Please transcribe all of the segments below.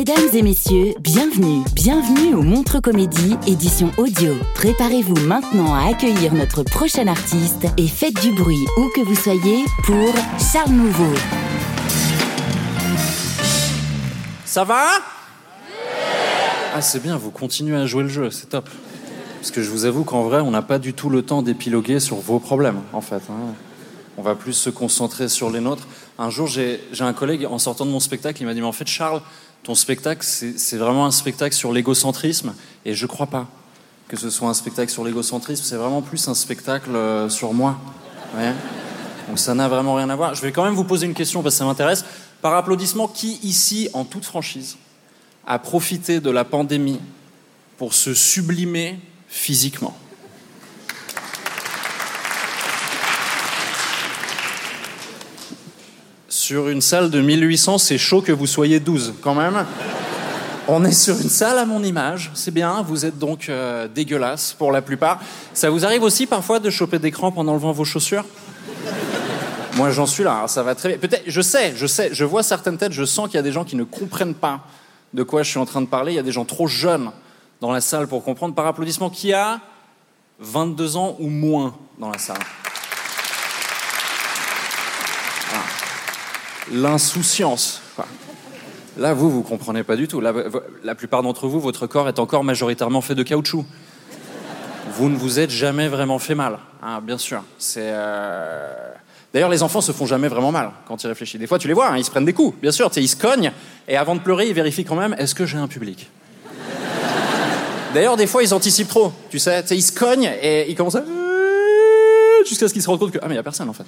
Mesdames et messieurs, bienvenue, bienvenue au Montre Comédie, édition audio. Préparez-vous maintenant à accueillir notre prochain artiste et faites du bruit où que vous soyez pour Charles Nouveau. Ça va? Ah c'est bien, vous continuez à jouer le jeu, c'est top. Parce que je vous avoue qu'en vrai, on n'a pas du tout le temps d'épiloguer sur vos problèmes, en fait. hein. On va plus se concentrer sur les nôtres. Un jour, j'ai j'ai un collègue, en sortant de mon spectacle, il m'a dit, mais en fait, Charles, ton spectacle, c'est vraiment un spectacle sur l'égocentrisme. Et je crois pas que ce soit un spectacle sur l'égocentrisme, c'est vraiment plus un spectacle euh, sur moi. Donc ça n'a vraiment rien à voir. Je vais quand même vous poser une question parce que ça m'intéresse. Par applaudissement, qui ici, en toute franchise, a profité de la pandémie pour se sublimer physiquement? Sur une salle de 1800, c'est chaud que vous soyez 12 quand même. On est sur une salle à mon image, c'est bien, vous êtes donc euh, dégueulasse pour la plupart. Ça vous arrive aussi parfois de choper des crampes en enlevant vos chaussures? Moi, j'en suis là, ça va très bien. Peut-être, je sais, je sais, je vois certaines têtes, je sens qu'il y a des gens qui ne comprennent pas de quoi je suis en train de parler. Il y a des gens trop jeunes dans la salle pour comprendre. Par applaudissement, qui a 22 ans ou moins dans la salle L'insouciance. Là, vous, vous comprenez pas du tout. La plupart d'entre vous, votre corps est encore majoritairement fait de caoutchouc. Vous ne vous êtes jamais vraiment fait mal, hein, bien sûr. Euh, D'ailleurs, les enfants se font jamais vraiment mal quand ils réfléchissent. Des fois, tu les vois, hein, ils se prennent des coups, bien sûr. Ils se cognent et avant de pleurer, ils vérifient quand même est-ce que j'ai un public? D'ailleurs, des fois, ils anticipent trop. Tu sais, ils se cognent et ils commencent à jusqu'à ce qu'ils se rendent compte que ah mais il y a personne en fait.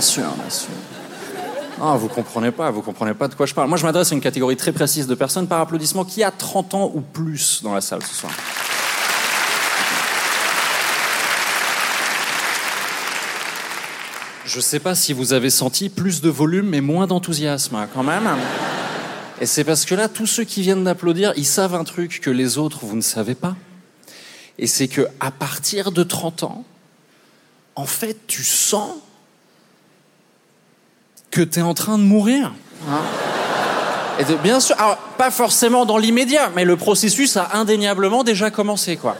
Bien sûr, bien sûr. Ah, vous comprenez pas, vous comprenez pas de quoi je parle. Moi, je m'adresse à une catégorie très précise de personnes par applaudissement qui a 30 ans ou plus dans la salle ce soir. Je sais pas si vous avez senti plus de volume mais moins d'enthousiasme hein, quand même. Et c'est parce que là, tous ceux qui viennent d'applaudir, ils savent un truc que les autres, vous ne savez pas. Et c'est que à partir de 30 ans, en fait, tu sens que tu es en train de mourir. hein. Et bien sûr, alors, pas forcément dans l'immédiat, mais le processus a indéniablement déjà commencé, quoi.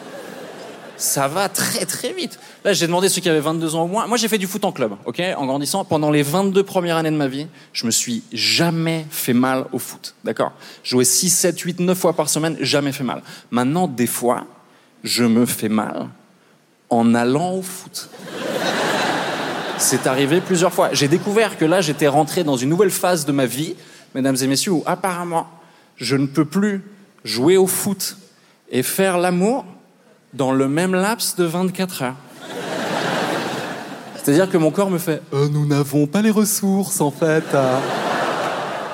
Ça va très très vite. Là, j'ai demandé ceux qui avaient 22 ans au moins. Moi, j'ai fait du foot en club, ok, en grandissant. Pendant les 22 premières années de ma vie, je me suis jamais fait mal au foot, d'accord? Jouer 6, 7, 8, 9 fois par semaine, jamais fait mal. Maintenant, des fois, je me fais mal en allant au foot. C'est arrivé plusieurs fois. J'ai découvert que là, j'étais rentré dans une nouvelle phase de ma vie, mesdames et messieurs, où apparemment, je ne peux plus jouer au foot et faire l'amour dans le même laps de 24 heures. C'est-à-dire que mon corps me fait Euh, Nous n'avons pas les ressources, en fait.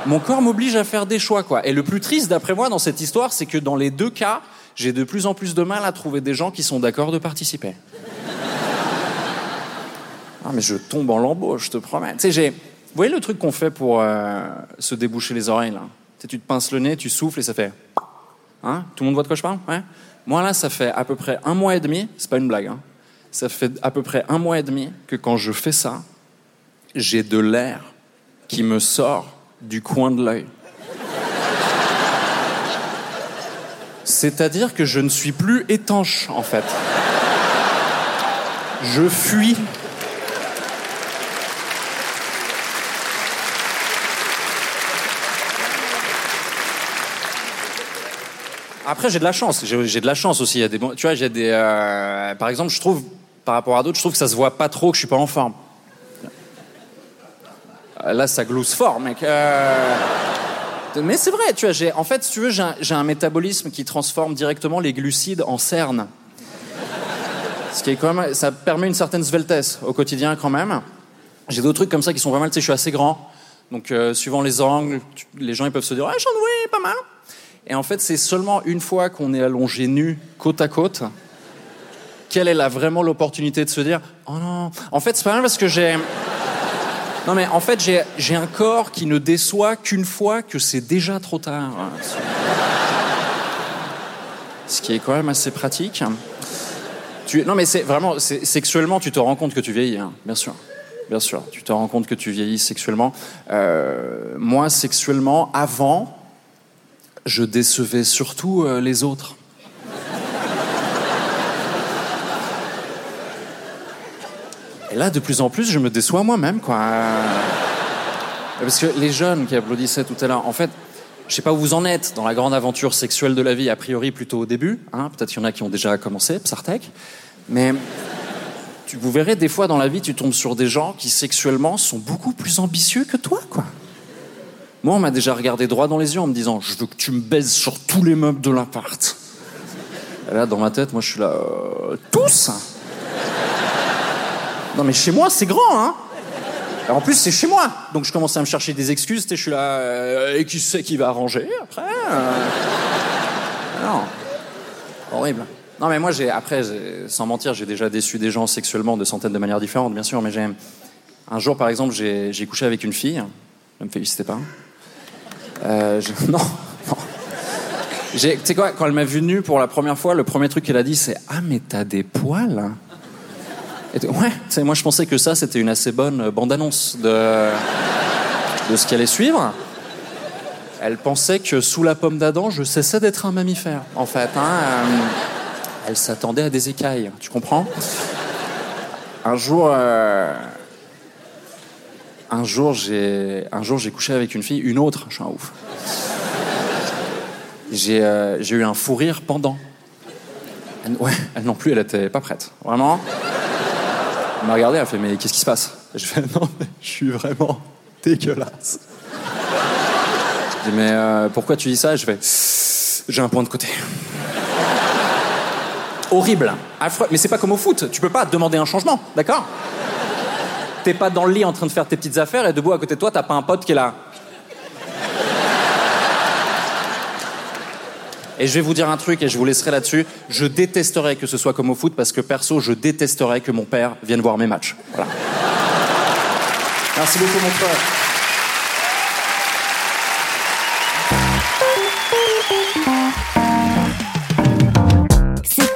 Mon corps m'oblige à faire des choix, quoi. Et le plus triste, d'après moi, dans cette histoire, c'est que dans les deux cas, j'ai de plus en plus de mal à trouver des gens qui sont d'accord de participer. Ah, mais je tombe en lambeaux, je te promets. Tu sais. Vous voyez le truc qu'on fait pour euh, se déboucher les oreilles, tu te pinces le nez, tu souffles et ça fait. Hein? Tout le monde voit de quoi je parle? Ouais Moi, là, ça fait à peu près un mois et demi, c'est pas une blague, hein. Ça fait à peu près un mois et demi que quand je fais ça, j'ai de l'air qui me sort du coin de l'œil. C'est-à-dire que je ne suis plus étanche, en fait. Je fuis. Après, j'ai de la chance. J'ai de la chance aussi. Il y a des, tu vois, j'ai des. euh, par exemple, je trouve, par rapport à d'autres, je trouve que ça se voit pas trop que je suis pas en forme. Euh, Là, ça glousse fort, mec. Euh, Mais c'est vrai, tu vois. J'ai, en fait, si tu veux, j'ai un, métabolisme qui transforme directement les glucides en cernes. Ce qui est quand même, ça permet une certaine sveltesse au quotidien quand même. J'ai d'autres trucs comme ça qui sont pas mal. Tu sais, je suis assez grand, donc suivant les angles, les gens ils peuvent se dire, ouais, j'en oui, pas mal. Et en fait, c'est seulement une fois qu'on est allongé nu, côte à côte, quelle est vraiment l'opportunité de se dire, oh non. En fait, c'est pas mal parce que j'ai. Non mais en fait, j'ai un corps qui ne déçoit qu'une fois que c'est déjà trop tard. Ce qui est quand même assez pratique. Non, mais c'est vraiment, sexuellement, tu te rends compte que tu vieillis, hein, bien sûr. Bien sûr, tu te rends compte que tu vieillis sexuellement. Euh, moi, sexuellement, avant, je décevais surtout euh, les autres. Et là, de plus en plus, je me déçois moi-même, quoi. Euh, Parce que les jeunes qui applaudissaient tout à l'heure, en fait, je sais pas où vous en êtes dans la grande aventure sexuelle de la vie, a priori plutôt au début. Hein, Peut-être qu'il y en a qui ont déjà commencé, Psartek. Mais tu, vous verrez, des fois dans la vie, tu tombes sur des gens qui sexuellement sont beaucoup plus ambitieux que toi, quoi. Moi, on m'a déjà regardé droit dans les yeux en me disant Je veux que tu me baises sur tous les meubles de l'appart. Et là, dans ma tête, moi, je suis là euh, Tous Non, mais chez moi, c'est grand, hein en plus, c'est chez moi. Donc je commence à me chercher des excuses. sais, Je suis là. euh, et qui c'est qui va arranger après euh Non. Horrible. Non, mais moi, j'ai après, sans mentir, j'ai déjà déçu des gens sexuellement de centaines de manières différentes, bien sûr. Mais j'ai. Un jour, par exemple, j'ai j'ai couché avec une fille. Ne me félicitez pas. Euh, Non. non. Tu sais quoi, quand elle m'a vu nu pour la première fois, le premier truc qu'elle a dit, c'est Ah, mais t'as des poils et t- ouais, moi je pensais que ça c'était une assez bonne euh, bande-annonce de, de ce qui allait suivre. Elle pensait que sous la pomme d'Adam, je cessais d'être un mammifère, en fait. hein, euh, elle s'attendait à des écailles, tu comprends? Un jour, un jour j'ai, un jour j'ai couché avec une fille, une autre, je suis un ouf. J'ai, euh, j'ai eu un fou rire pendant. Elle- ouais, elle non plus, elle était pas prête, vraiment? Elle m'a regardé, elle a fait Mais qu'est-ce qui se passe? Je fais Non, mais je suis vraiment dégueulasse. Je dis Mais euh, pourquoi tu dis ça? Je fais J'ai un point de côté. Horrible, affreux. Mais c'est pas comme au foot, tu peux pas demander un changement, d'accord? T'es pas dans le lit en train de faire tes petites affaires et debout à côté de toi, t'as pas un pote qui est là. Et je vais vous dire un truc et je vous laisserai là-dessus. Je détesterais que ce soit comme au foot parce que perso, je détesterais que mon père vienne voir mes matchs. Merci beaucoup, mon frère.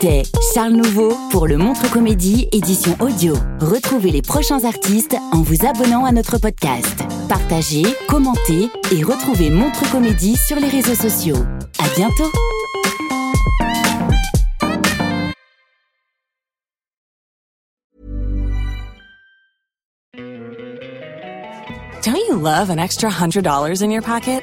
C'était Charles Nouveau pour le Montre Comédie édition audio. Retrouvez les prochains artistes en vous abonnant à notre podcast. Partagez, commentez et retrouvez Montre Comédie sur les réseaux sociaux. À bientôt! Don't you love an extra $100 in your pocket?